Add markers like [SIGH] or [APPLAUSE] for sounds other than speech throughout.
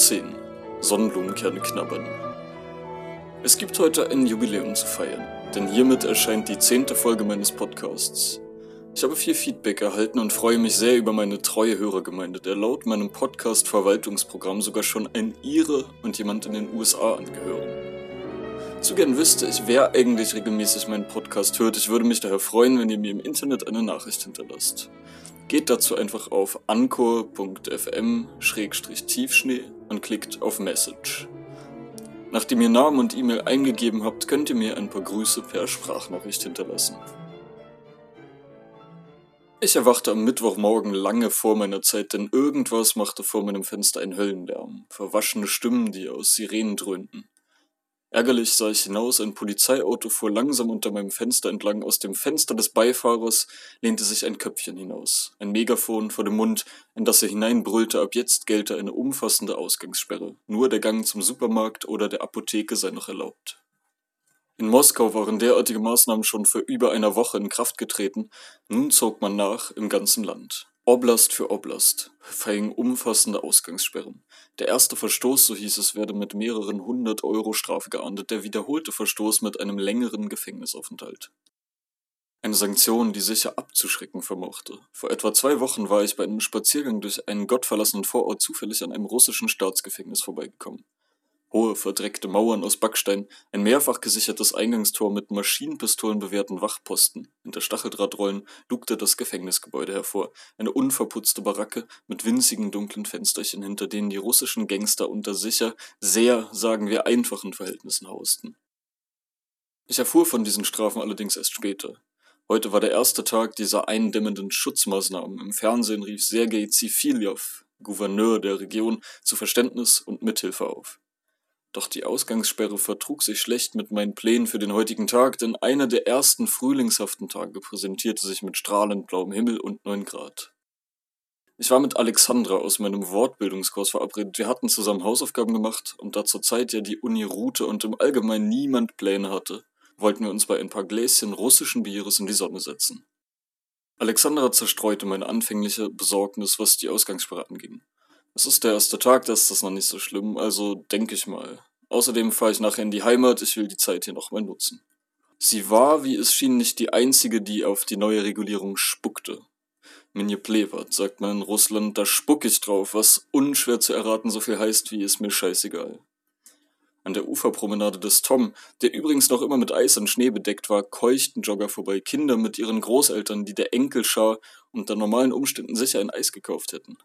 Kapitel 10 Sonnenblumenkerne knabbern Es gibt heute ein Jubiläum zu feiern, denn hiermit erscheint die zehnte Folge meines Podcasts. Ich habe viel Feedback erhalten und freue mich sehr über meine treue Hörergemeinde, der laut meinem Podcast-Verwaltungsprogramm sogar schon ein Ire und jemand in den USA angehören. Zu gern wüsste ich, wer eigentlich regelmäßig meinen Podcast hört. Ich würde mich daher freuen, wenn ihr mir im Internet eine Nachricht hinterlasst. Geht dazu einfach auf anchor.fm-tiefschnee und klickt auf Message. Nachdem ihr Namen und E-Mail eingegeben habt, könnt ihr mir ein paar Grüße per Sprachnachricht hinterlassen. Ich erwachte am Mittwochmorgen lange vor meiner Zeit, denn irgendwas machte vor meinem Fenster einen Höllenlärm. Verwaschene Stimmen, die aus Sirenen dröhnten. Ärgerlich sah ich hinaus, ein Polizeiauto fuhr langsam unter meinem Fenster entlang. Aus dem Fenster des Beifahrers lehnte sich ein Köpfchen hinaus, ein Megafon vor dem Mund, in das er hineinbrüllte, ab jetzt gelte eine umfassende Ausgangssperre. Nur der Gang zum Supermarkt oder der Apotheke sei noch erlaubt. In Moskau waren derartige Maßnahmen schon vor über einer Woche in Kraft getreten, nun zog man nach im ganzen Land. Oblast für Oblast verhängen umfassende Ausgangssperren. Der erste Verstoß, so hieß es, werde mit mehreren hundert Euro Strafe geahndet, der wiederholte Verstoß mit einem längeren Gefängnisaufenthalt. Eine Sanktion, die sicher abzuschrecken vermochte. Vor etwa zwei Wochen war ich bei einem Spaziergang durch einen gottverlassenen Vorort zufällig an einem russischen Staatsgefängnis vorbeigekommen. Hohe, verdreckte Mauern aus Backstein, ein mehrfach gesichertes Eingangstor mit Maschinenpistolen bewehrten Wachposten. Hinter Stacheldrahtrollen lugte das Gefängnisgebäude hervor, eine unverputzte Baracke mit winzigen dunklen Fensterchen, hinter denen die russischen Gangster unter sicher, sehr, sagen wir, einfachen Verhältnissen hausten. Ich erfuhr von diesen Strafen allerdings erst später. Heute war der erste Tag dieser eindämmenden Schutzmaßnahmen. Im Fernsehen rief Sergei Zifiljow, Gouverneur der Region, zu Verständnis und Mithilfe auf. Doch die Ausgangssperre vertrug sich schlecht mit meinen Plänen für den heutigen Tag, denn einer der ersten frühlingshaften Tage präsentierte sich mit strahlend blauem Himmel und neun Grad. Ich war mit Alexandra aus meinem Wortbildungskurs verabredet. Wir hatten zusammen Hausaufgaben gemacht und da zur Zeit ja die Uni ruhte und im Allgemeinen niemand Pläne hatte, wollten wir uns bei ein paar Gläschen russischen Bieres in die Sonne setzen. Alexandra zerstreute meine anfängliche Besorgnis, was die Ausgangssperre anging. Es ist der erste Tag, da ist das noch nicht so schlimm, also denke ich mal. Außerdem fahre ich nachher in die Heimat, ich will die Zeit hier nochmal nutzen. Sie war, wie es schien, nicht die einzige, die auf die neue Regulierung spuckte. Minje Plevat, sagt man in Russland, da spuck ich drauf, was unschwer zu erraten so viel heißt wie ist mir scheißegal. An der Uferpromenade des Tom, der übrigens noch immer mit Eis und Schnee bedeckt war, keuchten Jogger vorbei, Kinder mit ihren Großeltern, die der Enkelschar unter normalen Umständen sicher ein Eis gekauft hätten.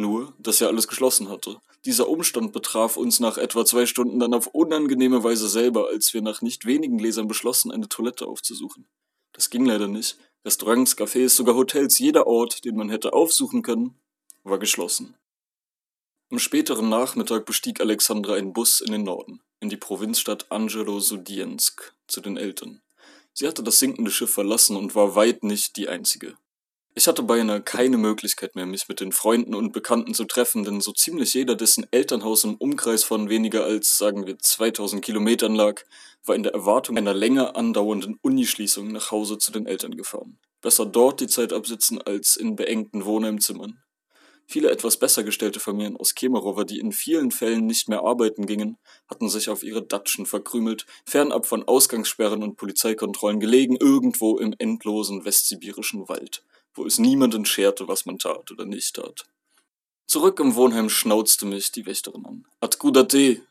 Nur, dass er alles geschlossen hatte. Dieser Umstand betraf uns nach etwa zwei Stunden dann auf unangenehme Weise selber, als wir nach nicht wenigen Gläsern beschlossen, eine Toilette aufzusuchen. Das ging leider nicht. Restaurants, Cafés, sogar Hotels, jeder Ort, den man hätte aufsuchen können, war geschlossen. Am späteren Nachmittag bestieg Alexandra einen Bus in den Norden, in die Provinzstadt Angelo Sudiensk, zu den Eltern. Sie hatte das sinkende Schiff verlassen und war weit nicht die einzige. Ich hatte beinahe keine Möglichkeit mehr, mich mit den Freunden und Bekannten zu treffen, denn so ziemlich jeder, dessen Elternhaus im Umkreis von weniger als, sagen wir, 2000 Kilometern lag, war in der Erwartung einer länger andauernden Unischließung nach Hause zu den Eltern gefahren. Besser dort die Zeit absitzen als in beengten Wohnheimzimmern. Viele etwas besser gestellte Familien aus Kemerowo, die in vielen Fällen nicht mehr arbeiten gingen, hatten sich auf ihre Datschen verkrümelt, fernab von Ausgangssperren und Polizeikontrollen gelegen, irgendwo im endlosen westsibirischen Wald wo es niemanden scherte, was man tat oder nicht tat. Zurück im Wohnheim schnauzte mich die Wächterin an. Atkudate,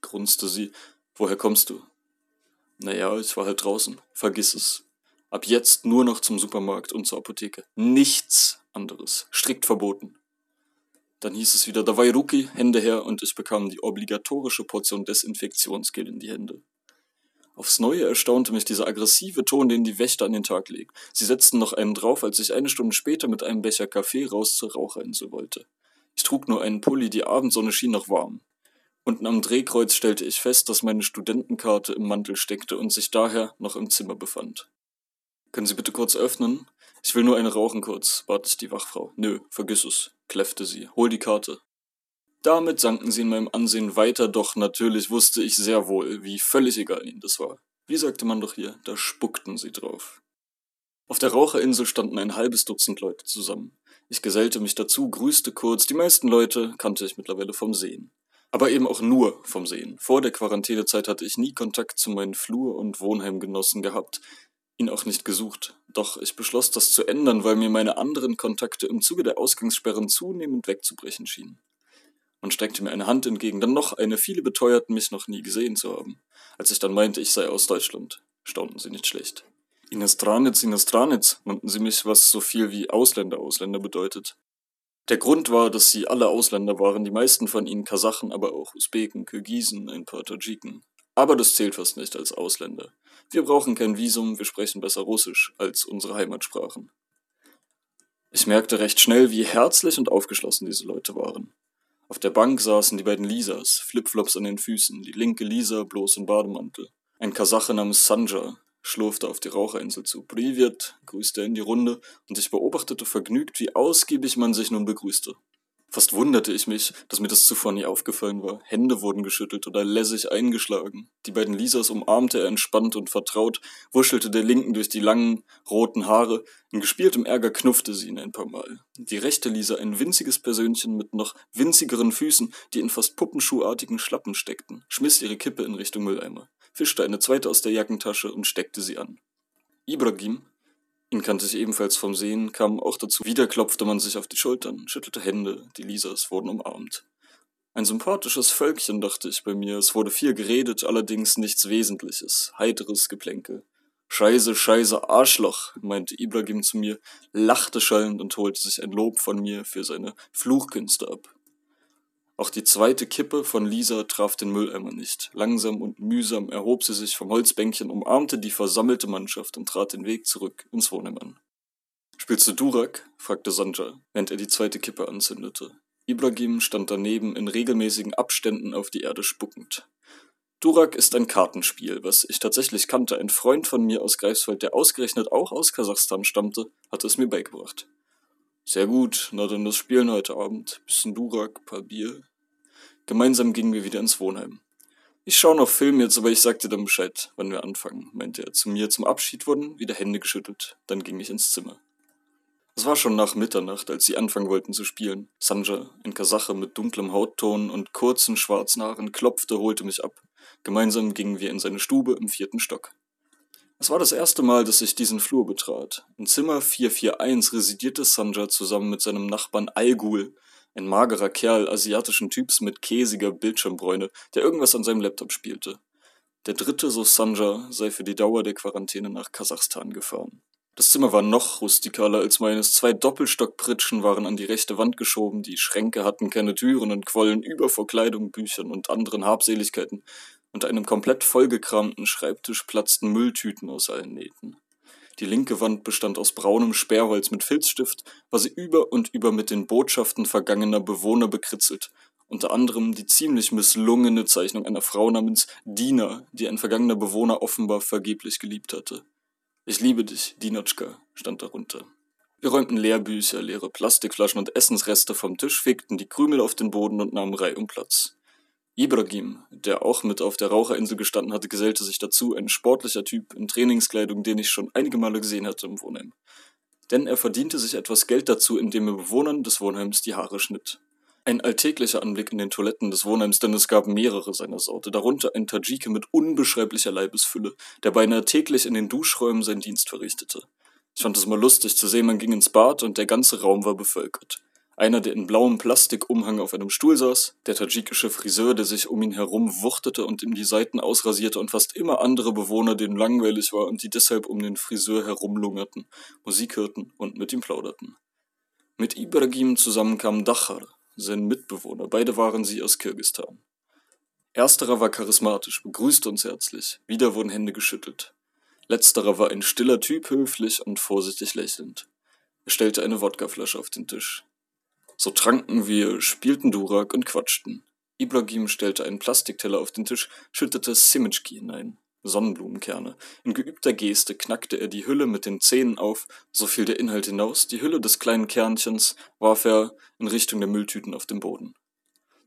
grunzte sie. Woher kommst du? Naja, ich war halt draußen. Vergiss es. Ab jetzt nur noch zum Supermarkt und zur Apotheke. Nichts anderes. Strikt verboten. Dann hieß es wieder Dawai Ruki, Hände her, und ich bekam die obligatorische Portion Desinfektionsgel in die Hände. Aufs Neue erstaunte mich dieser aggressive Ton, den die Wächter an den Tag legen. Sie setzten noch einen drauf, als ich eine Stunde später mit einem Becher Kaffee raus zur Raucherinsel wollte. Ich trug nur einen Pulli, die Abendsonne schien noch warm. Unten am Drehkreuz stellte ich fest, dass meine Studentenkarte im Mantel steckte und sich daher noch im Zimmer befand. Können Sie bitte kurz öffnen? Ich will nur eine rauchen kurz, bat ich die Wachfrau. Nö, vergiss es, kläffte sie. Hol die Karte. Damit sanken sie in meinem Ansehen weiter, doch natürlich wusste ich sehr wohl, wie völlig egal ihnen das war. Wie sagte man doch hier, da spuckten sie drauf. Auf der Raucherinsel standen ein halbes Dutzend Leute zusammen. Ich gesellte mich dazu, grüßte kurz, die meisten Leute kannte ich mittlerweile vom Sehen. Aber eben auch nur vom Sehen. Vor der Quarantänezeit hatte ich nie Kontakt zu meinen Flur- und Wohnheimgenossen gehabt, ihn auch nicht gesucht. Doch ich beschloss, das zu ändern, weil mir meine anderen Kontakte im Zuge der Ausgangssperren zunehmend wegzubrechen schienen. Man streckte mir eine Hand entgegen, dann noch eine, viele beteuerten mich noch nie gesehen zu haben. Als ich dann meinte, ich sei aus Deutschland, staunten sie nicht schlecht. Inestranitz, Inestranitz nannten sie mich, was so viel wie Ausländer, Ausländer bedeutet. Der Grund war, dass sie alle Ausländer waren, die meisten von ihnen Kasachen, aber auch Usbeken, Kirgisen, ein paar Tadschiken. Aber das zählt fast nicht als Ausländer. Wir brauchen kein Visum, wir sprechen besser Russisch als unsere Heimatsprachen. Ich merkte recht schnell, wie herzlich und aufgeschlossen diese Leute waren. Auf der Bank saßen die beiden Lisas, Flipflops an den Füßen, die linke Lisa bloß im Bademantel. Ein Kasache namens Sanja, schlurfte auf die Raucherinsel zu. Privet, grüßte in die Runde, und ich beobachtete vergnügt, wie ausgiebig man sich nun begrüßte. Fast wunderte ich mich, dass mir das zuvor nie aufgefallen war. Hände wurden geschüttelt oder lässig eingeschlagen. Die beiden Lisas umarmte er entspannt und vertraut, wuschelte der linken durch die langen, roten Haare. In gespieltem Ärger knuffte sie ihn ein paar Mal. Die rechte Lisa ein winziges Persönchen mit noch winzigeren Füßen, die in fast puppenschuhartigen Schlappen steckten, schmiss ihre Kippe in Richtung Mülleimer fischte eine zweite aus der Jackentasche und steckte sie an. Ibrahim, ihn kannte ich ebenfalls vom Sehen, kam auch dazu. Wieder klopfte man sich auf die Schultern, schüttelte Hände, die Lisas wurden umarmt. Ein sympathisches Völkchen, dachte ich bei mir. Es wurde viel geredet, allerdings nichts Wesentliches. Heiteres Geplänkel. Scheiße, scheiße, Arschloch, meinte Ibrahim zu mir, lachte schallend und holte sich ein Lob von mir für seine Fluchkünste ab. Auch die zweite Kippe von Lisa traf den Mülleimer nicht. Langsam und mühsam erhob sie sich vom Holzbänkchen, umarmte die versammelte Mannschaft und trat den Weg zurück ins Wohnheim an. Spielst du Durak? fragte Sanja, während er die zweite Kippe anzündete. Ibrahim stand daneben in regelmäßigen Abständen auf die Erde spuckend. Durak ist ein Kartenspiel, was ich tatsächlich kannte. Ein Freund von mir aus Greifswald, der ausgerechnet auch aus Kasachstan stammte, hatte es mir beigebracht. Sehr gut, na dann das Spielen heute Abend. Bisschen Durak, paar Bier. Gemeinsam gingen wir wieder ins Wohnheim. Ich schaue noch Film jetzt, aber ich sag dir dann Bescheid, wann wir anfangen, meinte er zu mir. Zum Abschied wurden wieder Hände geschüttelt. Dann ging ich ins Zimmer. Es war schon nach Mitternacht, als sie anfangen wollten zu spielen. Sanja, ein Kasache mit dunklem Hautton und kurzen schwarzen Haaren, klopfte, holte mich ab. Gemeinsam gingen wir in seine Stube im vierten Stock. Es war das erste Mal, dass ich diesen Flur betrat. In Zimmer 441 residierte Sanja zusammen mit seinem Nachbarn Algul, ein magerer Kerl asiatischen Typs mit käsiger Bildschirmbräune, der irgendwas an seinem Laptop spielte. Der dritte, so Sanja, sei für die Dauer der Quarantäne nach Kasachstan gefahren. Das Zimmer war noch rustikaler als meines. Zwei Doppelstockpritschen waren an die rechte Wand geschoben, die Schränke hatten keine Türen und quollen über vor Kleidung, Büchern und anderen Habseligkeiten. Unter einem komplett vollgekramten Schreibtisch platzten Mülltüten aus allen Nähten. Die linke Wand bestand aus braunem Sperrholz mit Filzstift, war sie über und über mit den Botschaften vergangener Bewohner bekritzelt, unter anderem die ziemlich misslungene Zeichnung einer Frau namens Dina, die ein vergangener Bewohner offenbar vergeblich geliebt hatte. Ich liebe dich, Dinotschka, stand darunter. Wir räumten Lehrbücher, leere Plastikflaschen und Essensreste vom Tisch, fegten die Krümel auf den Boden und nahmen Reihe um Platz. Ibrahim, der auch mit auf der Raucherinsel gestanden hatte, gesellte sich dazu, ein sportlicher Typ in Trainingskleidung, den ich schon einige Male gesehen hatte im Wohnheim. Denn er verdiente sich etwas Geld dazu, indem er Bewohnern des Wohnheims die Haare schnitt. Ein alltäglicher Anblick in den Toiletten des Wohnheims, denn es gab mehrere seiner Sorte, darunter ein Tadjike mit unbeschreiblicher Leibesfülle, der beinahe täglich in den Duschräumen seinen Dienst verrichtete. Ich fand es mal lustig zu sehen, man ging ins Bad und der ganze Raum war bevölkert. Einer, der in blauem Plastikumhang auf einem Stuhl saß, der tadschikische Friseur, der sich um ihn herum wuchtete und ihm die Seiten ausrasierte und fast immer andere Bewohner, denen langweilig war und die deshalb um den Friseur herumlungerten, Musik hörten und mit ihm plauderten. Mit Ibrahim zusammen kam Dachar, sein Mitbewohner, beide waren sie aus Kirgistan. Ersterer war charismatisch, begrüßte uns herzlich, wieder wurden Hände geschüttelt. Letzterer war ein stiller Typ, höflich und vorsichtig lächelnd. Er stellte eine Wodkaflasche auf den Tisch. So tranken wir, spielten Durak und quatschten. Ibrahim stellte einen Plastikteller auf den Tisch, schüttete Simitschki hinein. Sonnenblumenkerne. In geübter Geste knackte er die Hülle mit den Zähnen auf, so fiel der Inhalt hinaus, die Hülle des kleinen Kernchens warf er in Richtung der Mülltüten auf den Boden.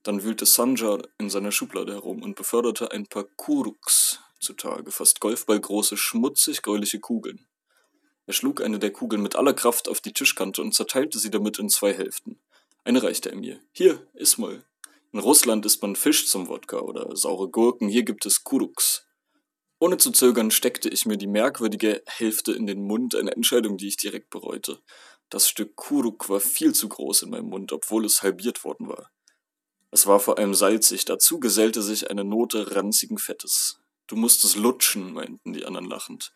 Dann wühlte Sanja in seiner Schublade herum und beförderte ein paar Kuruks zutage, fast golfballgroße, schmutzig gräuliche Kugeln. Er schlug eine der Kugeln mit aller Kraft auf die Tischkante und zerteilte sie damit in zwei Hälften. Eine reichte er mir. Hier, iss mal. In Russland isst man Fisch zum Wodka oder saure Gurken, hier gibt es Kuruks. Ohne zu zögern steckte ich mir die merkwürdige Hälfte in den Mund, eine Entscheidung, die ich direkt bereute. Das Stück Kuruk war viel zu groß in meinem Mund, obwohl es halbiert worden war. Es war vor allem salzig, dazu gesellte sich eine Note ranzigen Fettes. Du musst es lutschen, meinten die anderen lachend.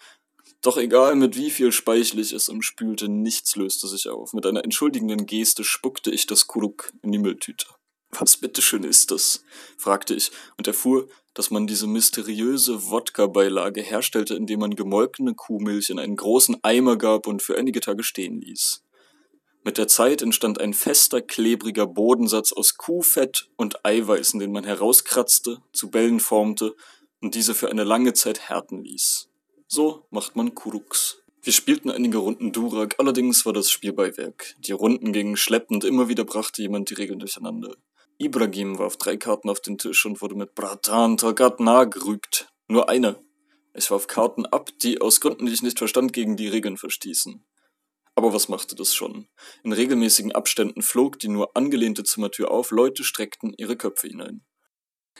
Doch egal mit wie viel Speichel ich es umspülte, nichts löste sich auf. Mit einer entschuldigenden Geste spuckte ich das Kuruk in die Mülltüte. Was bitteschön ist das? fragte ich und erfuhr, dass man diese mysteriöse Wodka-Beilage herstellte, indem man gemolkene Kuhmilch in einen großen Eimer gab und für einige Tage stehen ließ. Mit der Zeit entstand ein fester, klebriger Bodensatz aus Kuhfett und Eiweißen, den man herauskratzte, zu Bällen formte und diese für eine lange Zeit härten ließ. So macht man Kuruks. Wir spielten einige Runden Durak, allerdings war das Spielbeiwerk. Die Runden gingen schleppend, immer wieder brachte jemand die Regeln durcheinander. Ibrahim warf drei Karten auf den Tisch und wurde mit Bratan Tagatna gerügt. Nur eine. Ich warf Karten ab, die aus Gründen, die ich nicht verstand, gegen die Regeln verstießen. Aber was machte das schon? In regelmäßigen Abständen flog die nur angelehnte Zimmertür auf, Leute streckten ihre Köpfe hinein.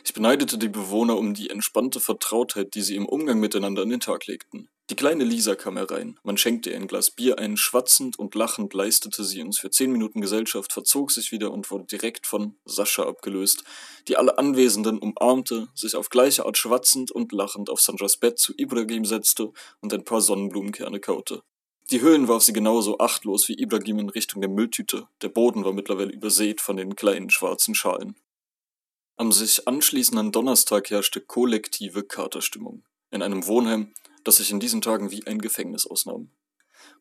Ich beneidete die Bewohner um die entspannte Vertrautheit, die sie im Umgang miteinander an den Tag legten. Die kleine Lisa kam herein. Man schenkte ihr ein Glas Bier ein, schwatzend und lachend leistete sie uns für zehn Minuten Gesellschaft, verzog sich wieder und wurde direkt von Sascha abgelöst, die alle Anwesenden umarmte, sich auf gleiche Art schwatzend und lachend auf Sanjas Bett zu Ibrahim setzte und ein paar Sonnenblumenkerne kaute. Die Höhlen warf sie genauso achtlos wie Ibrahim in Richtung der Mülltüte. Der Boden war mittlerweile übersät von den kleinen schwarzen Schalen. Am sich anschließenden Donnerstag herrschte kollektive Katerstimmung. In einem Wohnheim, das sich in diesen Tagen wie ein Gefängnis ausnahm.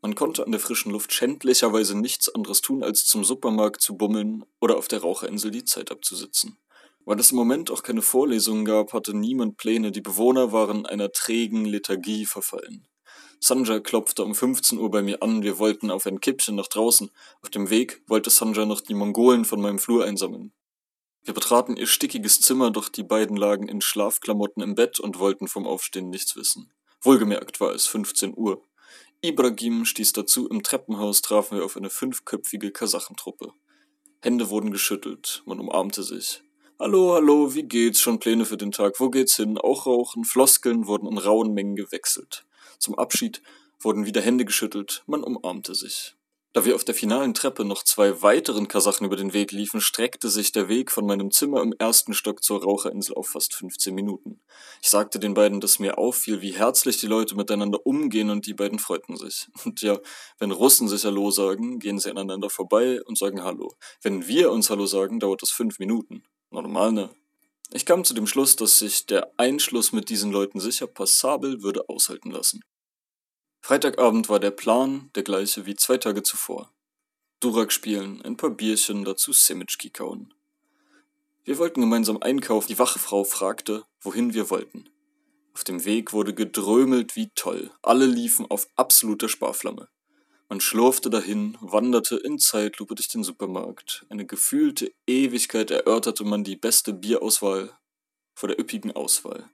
Man konnte an der frischen Luft schändlicherweise nichts anderes tun, als zum Supermarkt zu bummeln oder auf der Raucherinsel die Zeit abzusitzen. Weil es im Moment auch keine Vorlesungen gab, hatte niemand Pläne, die Bewohner waren einer trägen Lethargie verfallen. Sanja klopfte um 15 Uhr bei mir an, wir wollten auf ein Kippchen nach draußen. Auf dem Weg wollte Sanja noch die Mongolen von meinem Flur einsammeln. Wir betraten ihr stickiges Zimmer, doch die beiden lagen in Schlafklamotten im Bett und wollten vom Aufstehen nichts wissen. Wohlgemerkt war es 15 Uhr. Ibrahim stieß dazu, im Treppenhaus trafen wir auf eine fünfköpfige Kasachentruppe. Hände wurden geschüttelt, man umarmte sich. Hallo, hallo, wie geht's? Schon Pläne für den Tag? Wo geht's hin? Auch rauchen? Floskeln wurden in rauen Mengen gewechselt. Zum Abschied wurden wieder Hände geschüttelt, man umarmte sich. Da wir auf der finalen Treppe noch zwei weiteren Kasachen über den Weg liefen, streckte sich der Weg von meinem Zimmer im ersten Stock zur Raucherinsel auf fast 15 Minuten. Ich sagte den beiden, dass mir auffiel, wie herzlich die Leute miteinander umgehen und die beiden freuten sich. [LAUGHS] Und ja, wenn Russen sich Hallo sagen, gehen sie aneinander vorbei und sagen Hallo. Wenn wir uns Hallo sagen, dauert das fünf Minuten. Normal, ne? Ich kam zu dem Schluss, dass sich der Einschluss mit diesen Leuten sicher passabel würde aushalten lassen. Freitagabend war der Plan der gleiche wie zwei Tage zuvor. Durak spielen, ein paar Bierchen, dazu Semitschki kauen. Wir wollten gemeinsam einkaufen, die Wachfrau fragte, wohin wir wollten. Auf dem Weg wurde gedrömelt wie toll, alle liefen auf absoluter Sparflamme. Man schlurfte dahin, wanderte in Zeitlupe durch den Supermarkt. Eine gefühlte Ewigkeit erörterte man die beste Bierauswahl vor der üppigen Auswahl.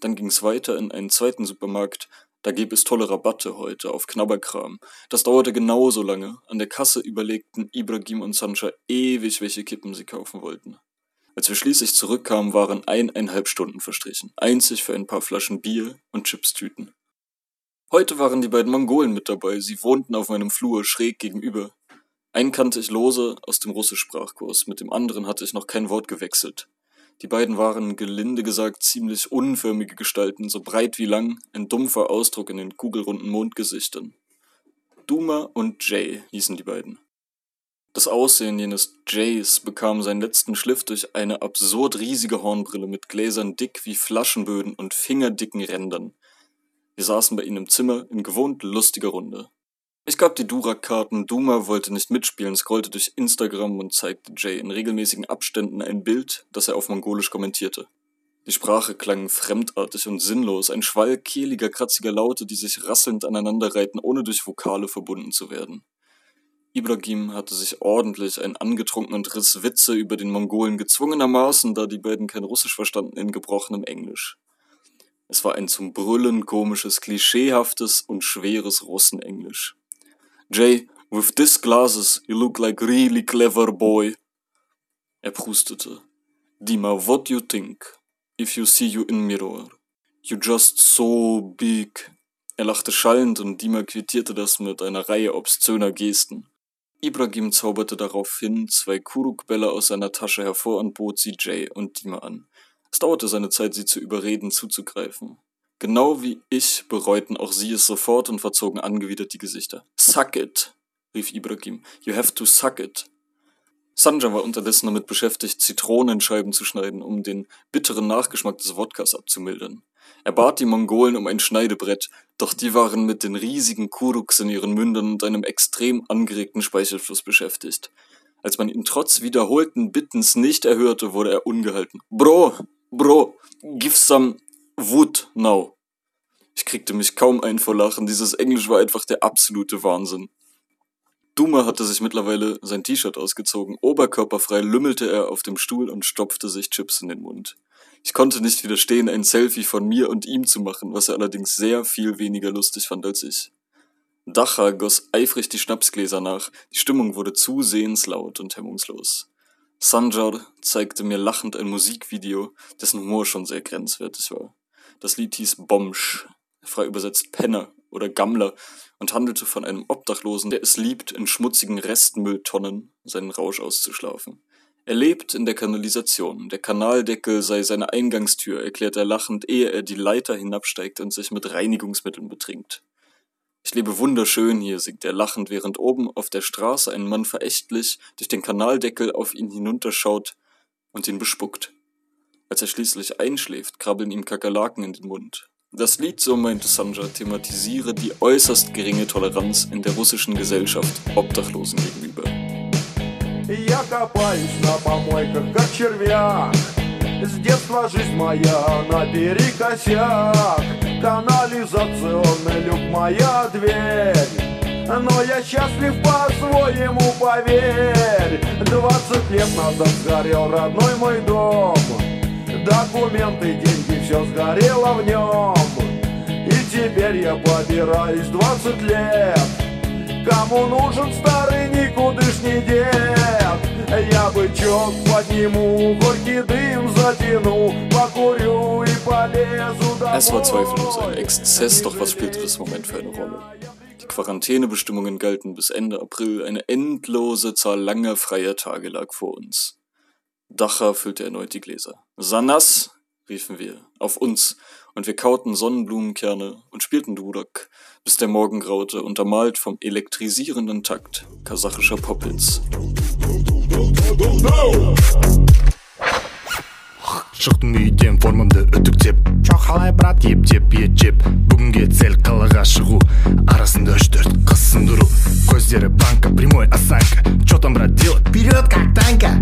Dann ging's weiter in einen zweiten Supermarkt, da gäbe es tolle Rabatte heute auf Knabberkram. Das dauerte genauso lange. An der Kasse überlegten Ibrahim und Sancha ewig, welche Kippen sie kaufen wollten. Als wir schließlich zurückkamen, waren eineinhalb Stunden verstrichen. Einzig für ein paar Flaschen Bier und Chipstüten. Heute waren die beiden Mongolen mit dabei. Sie wohnten auf meinem Flur schräg gegenüber. Einen kannte ich lose aus dem Russischsprachkurs, mit dem anderen hatte ich noch kein Wort gewechselt. Die beiden waren, gelinde gesagt, ziemlich unförmige Gestalten, so breit wie lang, ein dumpfer Ausdruck in den kugelrunden Mondgesichtern. Duma und Jay hießen die beiden. Das Aussehen jenes Jays bekam seinen letzten Schliff durch eine absurd riesige Hornbrille mit Gläsern dick wie Flaschenböden und fingerdicken Rändern. Wir saßen bei ihnen im Zimmer in gewohnt lustiger Runde. Ich gab die Durak-Karten, Duma wollte nicht mitspielen, scrollte durch Instagram und zeigte Jay in regelmäßigen Abständen ein Bild, das er auf Mongolisch kommentierte. Die Sprache klang fremdartig und sinnlos, ein Schwall kehliger, kratziger Laute, die sich rasselnd aneinanderreihten, ohne durch Vokale verbunden zu werden. Ibrahim hatte sich ordentlich ein angetrunken und riss Witze über den Mongolen gezwungenermaßen, da die beiden kein Russisch verstanden, in gebrochenem Englisch. Es war ein zum Brüllen komisches, klischeehaftes und schweres Russenenglisch. Jay, with these glasses, you look like really clever boy. Er prustete. Dima, what you think? If you see you in mirror. You just so big. Er lachte schallend und Dima quittierte das mit einer Reihe obszöner Gesten. Ibrahim zauberte daraufhin zwei Kuruk-Bälle aus seiner Tasche hervor und bot sie Jay und Dima an. Es dauerte seine Zeit, sie zu überreden, zuzugreifen. Genau wie ich bereuten auch sie es sofort und verzogen angewidert die Gesichter. Suck it, rief Ibrahim. You have to suck it. Sanja war unterdessen damit beschäftigt, Zitronenscheiben zu schneiden, um den bitteren Nachgeschmack des Wodkas abzumildern. Er bat die Mongolen um ein Schneidebrett, doch die waren mit den riesigen Kuruks in ihren Mündern und einem extrem angeregten Speichelfluss beschäftigt. Als man ihn trotz wiederholten Bittens nicht erhörte, wurde er ungehalten. Bro, bro, give some wood now. Ich kriegte mich kaum ein vor Lachen, dieses Englisch war einfach der absolute Wahnsinn. Duma hatte sich mittlerweile sein T-Shirt ausgezogen, oberkörperfrei lümmelte er auf dem Stuhl und stopfte sich Chips in den Mund. Ich konnte nicht widerstehen, ein Selfie von mir und ihm zu machen, was er allerdings sehr viel weniger lustig fand als ich. Dacha goss eifrig die Schnapsgläser nach, die Stimmung wurde zusehends laut und hemmungslos. Sanjar zeigte mir lachend ein Musikvideo, dessen Humor schon sehr grenzwertig war. Das Lied hieß Bomsch, frei übersetzt Penner oder Gammler, und handelte von einem Obdachlosen, der es liebt, in schmutzigen Restmülltonnen seinen Rausch auszuschlafen. Er lebt in der Kanalisation. Der Kanaldeckel sei seine Eingangstür, erklärt er lachend, ehe er die Leiter hinabsteigt und sich mit Reinigungsmitteln betrinkt. Ich lebe wunderschön hier, singt er lachend, während oben auf der Straße ein Mann verächtlich durch den Kanaldeckel auf ihn hinunterschaut und ihn bespuckt. Als er schließlich einschläft, krabbeln ihm Kakerlaken in den Mund. Das Lied, so meinte Sanja, thematisiere die äußerst geringe Toleranz in der russischen Gesellschaft Obdachlosen gegenüber. Я копаюсь на помойках, как червяк С детства жизнь моя наперекосяк Канализационный люк моя дверь Но я счастлив по-своему, поверь Двадцать лет назад сгорел родной мой дом Документы, деньги, все сгорело в нем И теперь я побираюсь двадцать лет Кому нужен старый никудышний дед? Я бычок подниму, горький дым затяну Покурю и полезу домой Es war zweifellos ein Exzess, doch was spielte das Moment für eine Rolle? Die Quarantänebestimmungen galten bis Ende April, eine endlose Zahl langer freier Tage lag vor uns. Dacher füllte erneut die Gläser. Sanas, riefen wir, auf uns, und wir kauten Sonnenblumenkerne und spielten Durak, bis der Morgen graute, untermalt vom elektrisierenden Takt kasachischer Poppels. шықтым үйден формамды үтіктеп чоқ қалай брат ептеп ет жеп бүгінге цель қалаға шығу арасында үш төрт қыз сындыру көздері банка прямой осанка че там брат делать вперед как танка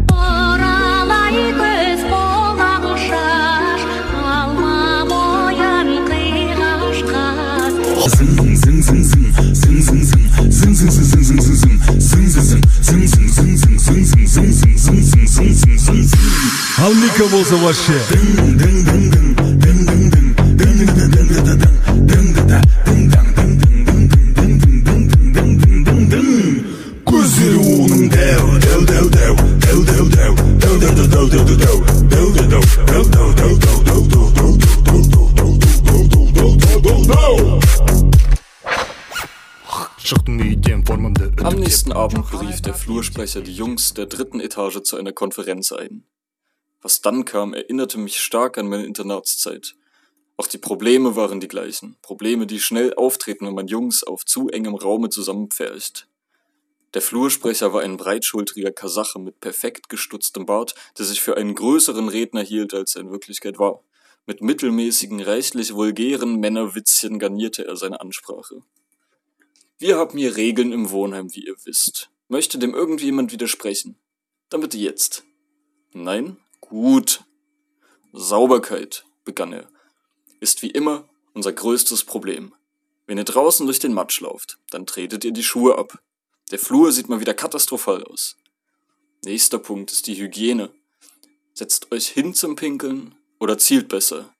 ал ника болса вообще көздері оның дәу дәу дәу дәу дәу дәу дәу дәу дәу дәу дәу дәу дәу дәу дәу дәу дәу дәу дәу дәу дәу дәу дәу дәу шықтым үйден формамды Am үтіктеп nächsten Abend berief der Flursprecher die Jungs der dritten Etage zu einer Konferenz ein. Was dann kam, erinnerte mich stark an meine Internatszeit. Auch die Probleme waren die gleichen. Probleme, die schnell auftreten, wenn man Jungs auf zu engem Raume zusammenpfercht. Der Flursprecher war ein breitschultriger Kasache mit perfekt gestutztem Bart, der sich für einen größeren Redner hielt, als er in Wirklichkeit war. Mit mittelmäßigen, reichlich vulgären Männerwitzchen garnierte er seine Ansprache. Wir haben hier Regeln im Wohnheim, wie ihr wisst. Möchte dem irgendjemand widersprechen? Dann bitte jetzt. Nein? Gut. Sauberkeit, begann er, ist wie immer unser größtes Problem. Wenn ihr draußen durch den Matsch lauft, dann tretet ihr die Schuhe ab. Der Flur sieht mal wieder katastrophal aus. Nächster Punkt ist die Hygiene. Setzt euch hin zum Pinkeln oder zielt besser.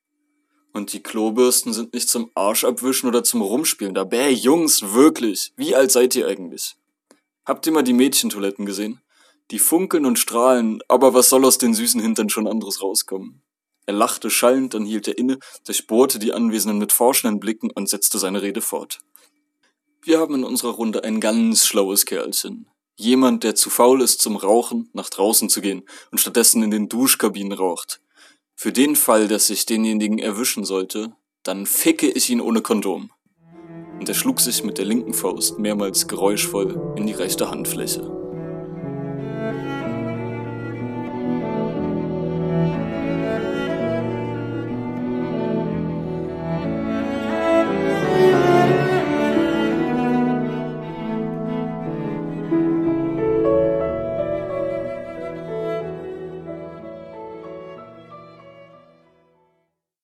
Und die Klobürsten sind nicht zum Arsch abwischen oder zum Rumspielen da. Bäh, Jungs, wirklich. Wie alt seid ihr eigentlich? Habt ihr mal die Mädchentoiletten gesehen? Die funkeln und strahlen, aber was soll aus den süßen Hintern schon anderes rauskommen? Er lachte schallend, dann hielt er inne, durchbohrte die Anwesenden mit forschenden Blicken und setzte seine Rede fort. Wir haben in unserer Runde ein ganz schlaues Kerlchen. Jemand, der zu faul ist zum Rauchen, nach draußen zu gehen und stattdessen in den Duschkabinen raucht. Für den Fall, dass ich denjenigen erwischen sollte, dann ficke ich ihn ohne Kondom. Und er schlug sich mit der linken Faust mehrmals geräuschvoll in die rechte Handfläche.